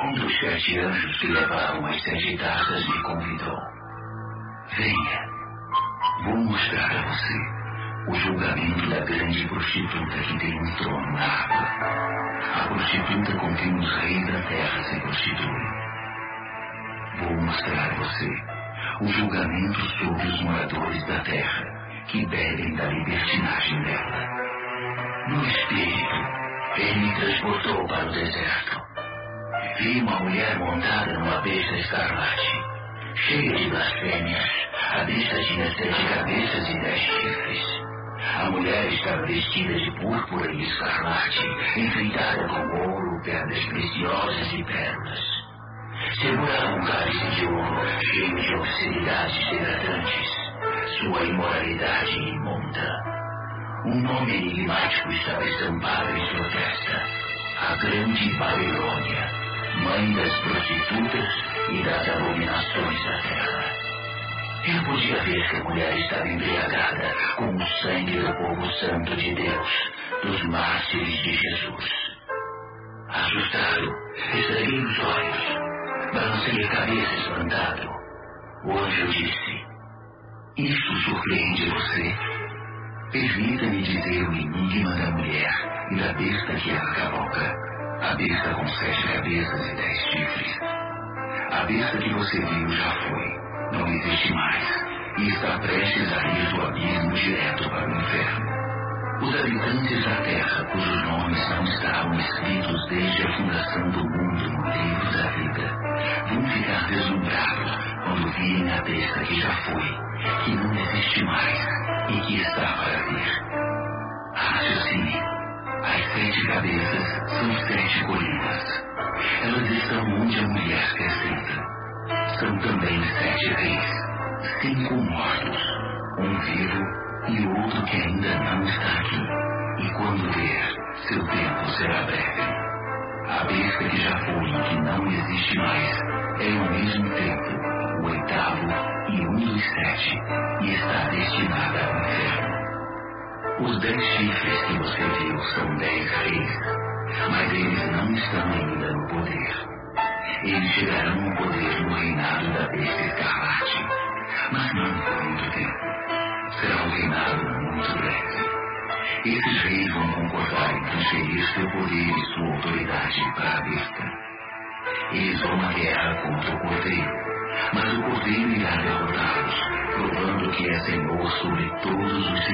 Um dos sete anjos que levaram as sete taças me convidou. Venha, vou mostrar a você o julgamento da grande prostituta que tem um trono na água. A prostituta com quem os reis da terra se prostituem. Vou mostrar a você o julgamento sobre os moradores da terra que bebem da libertinagem dela. No espírito, ele me transportou para o deserto. Vi uma mulher montada numa besta escarlate, cheia de blasfêmias. A besta tinha sete cabeças e dez chifres. A mulher estava vestida de púrpura e escarlate, enfeitada com ouro, pedras preciosas e pérolas. Segurava um cálice de ouro cheio de obscenidades degradantes. Sua imoralidade imunda. Um nome enigmático estava estampado em sua testa. A Grande Babilônia, mãe das prostitutas e das abominações da terra. Eu podia ver que a mulher estava embriagada com o sangue do povo santo de Deus, dos mártires de Jesus. Assustado, estreguei os olhos, balancei a cabeça espantado. O anjo disse: Isso surpreende você? Permita-me dizer o enigma da mulher e da besta que ela cavalga. A besta com sete cabeças e dez chifres. A besta que você viu já foi não existe mais e está prestes a ir do abismo direto para o inferno. Os habitantes da Terra, cujos nomes não estavam escritos desde a fundação do mundo no livro da vida, vão ficar deslumbrados quando virem a besta que já foi, que não existe mais e que está para vir. Raciocine. As sete cabeças são sete colinas. Elas estão onde a mulher quer. São também sete reis, cinco mortos, um vivo e outro que ainda não está aqui. E quando vier, seu tempo será breve. A besta que já foi e que não existe mais é ao mesmo tempo o oitavo e um dos sete e está destinada ao inferno. Os dez chifres que você viu são dez reis, mas eles não estão ainda no poder. Eles chegarão ao poder no reinado da besta escarlate, mas não por muito tempo. Será um reinado muito breve. Esses reis vão concordar em transferir seu poder e sua autoridade para a besta. Eles vão à guerra contra o cordeiro, mas o cordeiro irá derrotá-los, provando que é senhor sobre todos os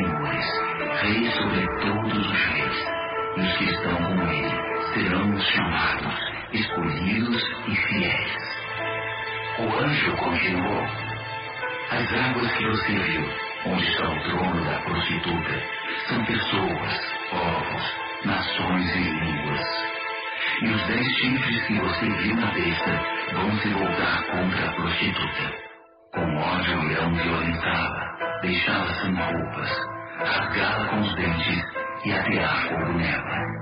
anjo continuou: As águas que você viu, onde está o trono da prostituta, são pessoas, povos, nações e línguas. E os dez chifres que você viu na besta vão se voltar contra a prostituta. Com ódio irão violentá-la, deixá-la sem roupas, rasgá-la com os dentes e atear fogo nela.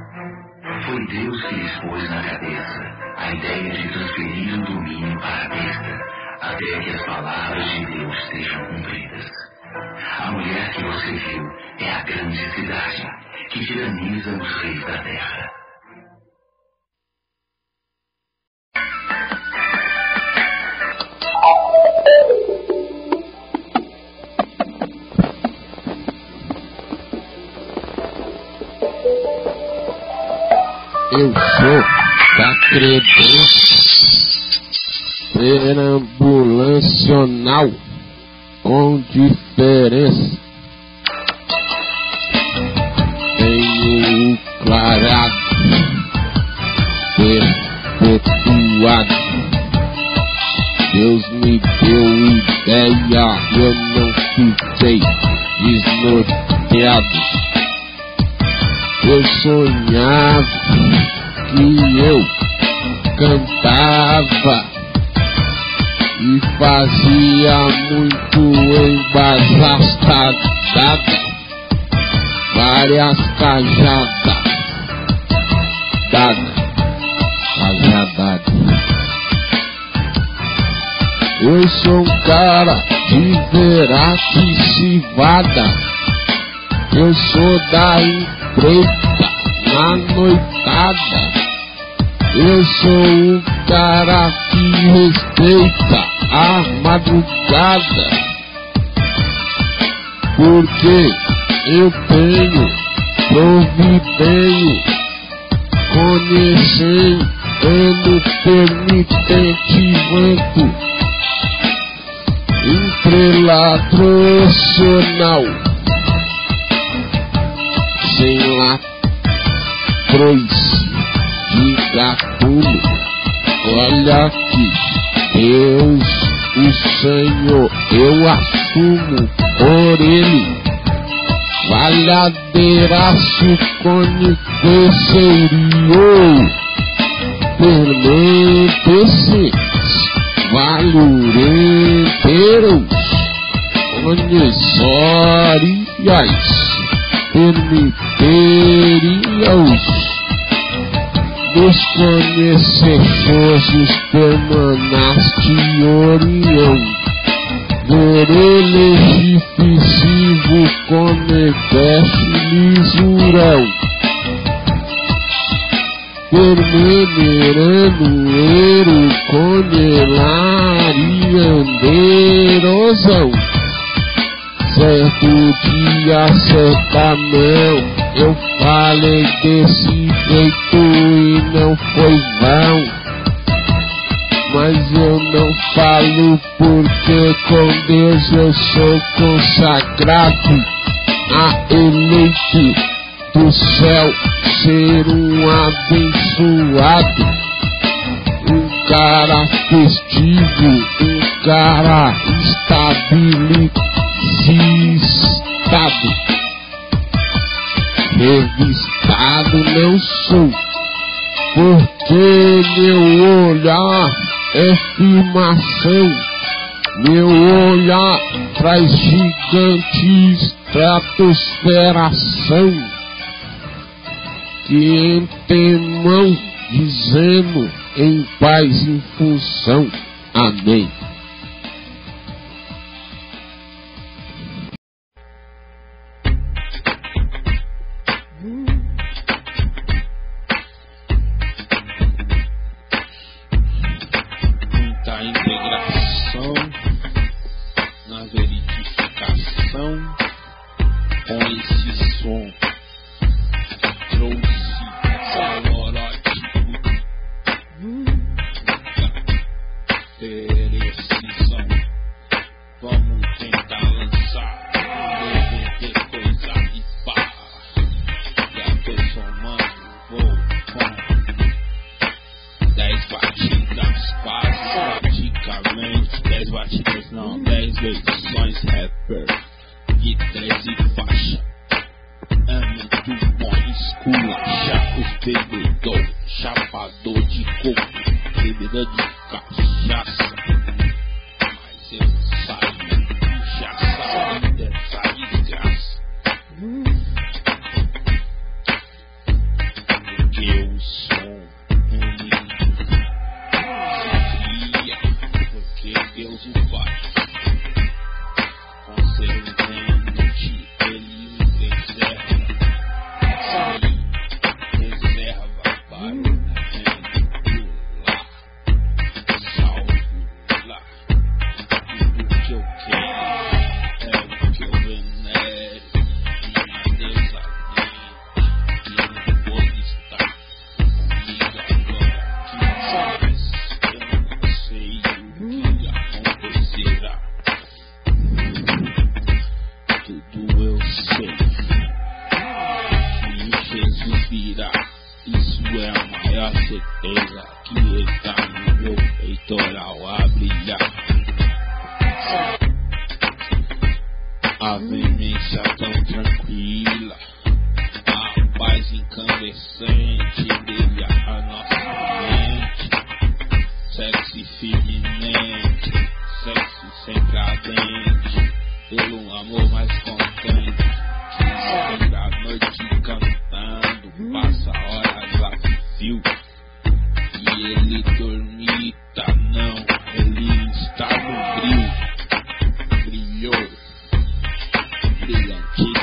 Foi Deus que lhes pôs na cabeça a ideia de transferir o domínio para a besta, até que as palavras de Deus sejam cumpridas. A mulher que você viu é a grande cidade que tiraniza os reis da terra. Eu sou da credência perambulacional com diferença. Fazia muito embasastada, várias cajadas, dada, cajadada. Eu sou um cara de verace civada. Eu sou da empresa na noitada. Eu sou o cara que respeita a madrugada. Porque eu tenho providenho, conhecendo permitente banco, entrelatrocional, sem latrões de gatuno. Olha aqui, Deus, o Senhor, eu assumo por Ele. Valhadeiraço cone terceiro, permite-se, valurenteiros, onisórias, permiteriam dos conhecedores permanaste Orião, verele difícil coneceste lisurão, permenerando ero conelariandeirosão, certo dia, certa não, eu falei desse jeito e não foi vão. Mas eu não falo porque com Deus eu sou consagrado a eleito do céu ser um abençoado, um cara festivo, um cara estabilizado revistado não sou, porque meu olhar é firmação, meu olhar traz gigante estratosferação, que temão dizendo em paz em função. Amém. Bebedor de coco, bebida de cachaça. Mas eu saio, já sabe.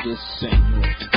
descendant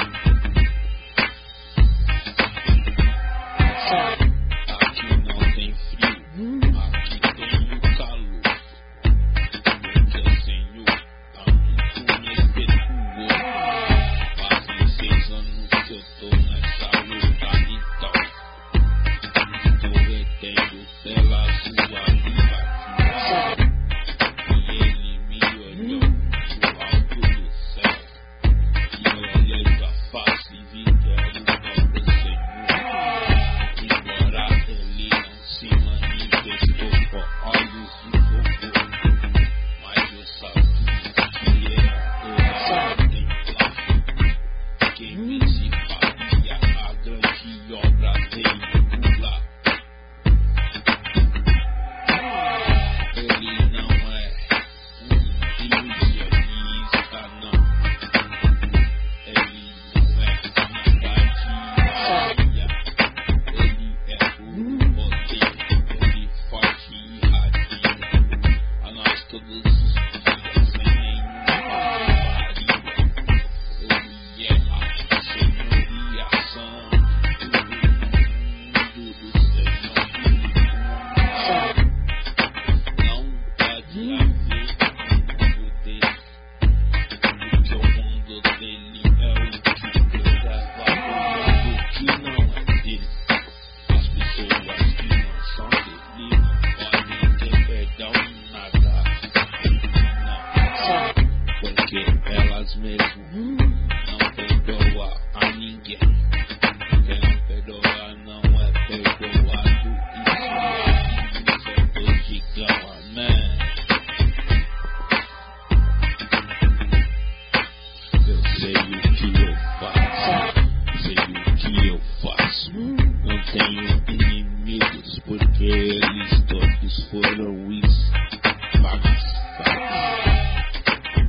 tenho inimigos porque eles todos foram esmaguiçados.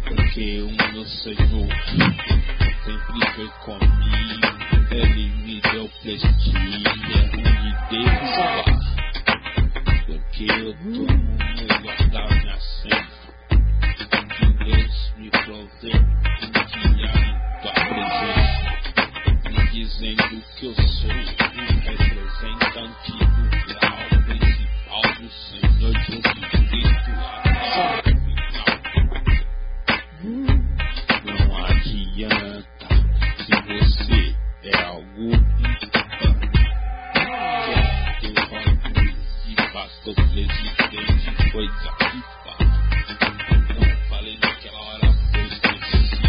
Porque o meu Senhor sempre foi comigo, ele me deu prestígio, e me deu salvar. Porque eu tô no lugar da minha senha, que Deus me proveu. Pastor presidente, coisa que fala. Não falei naquela hora, foi esqueci.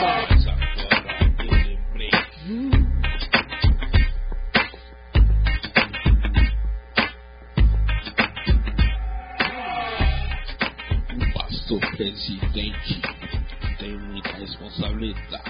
Mas agora eu lembrei. O pastor presidente tem muita responsabilidade.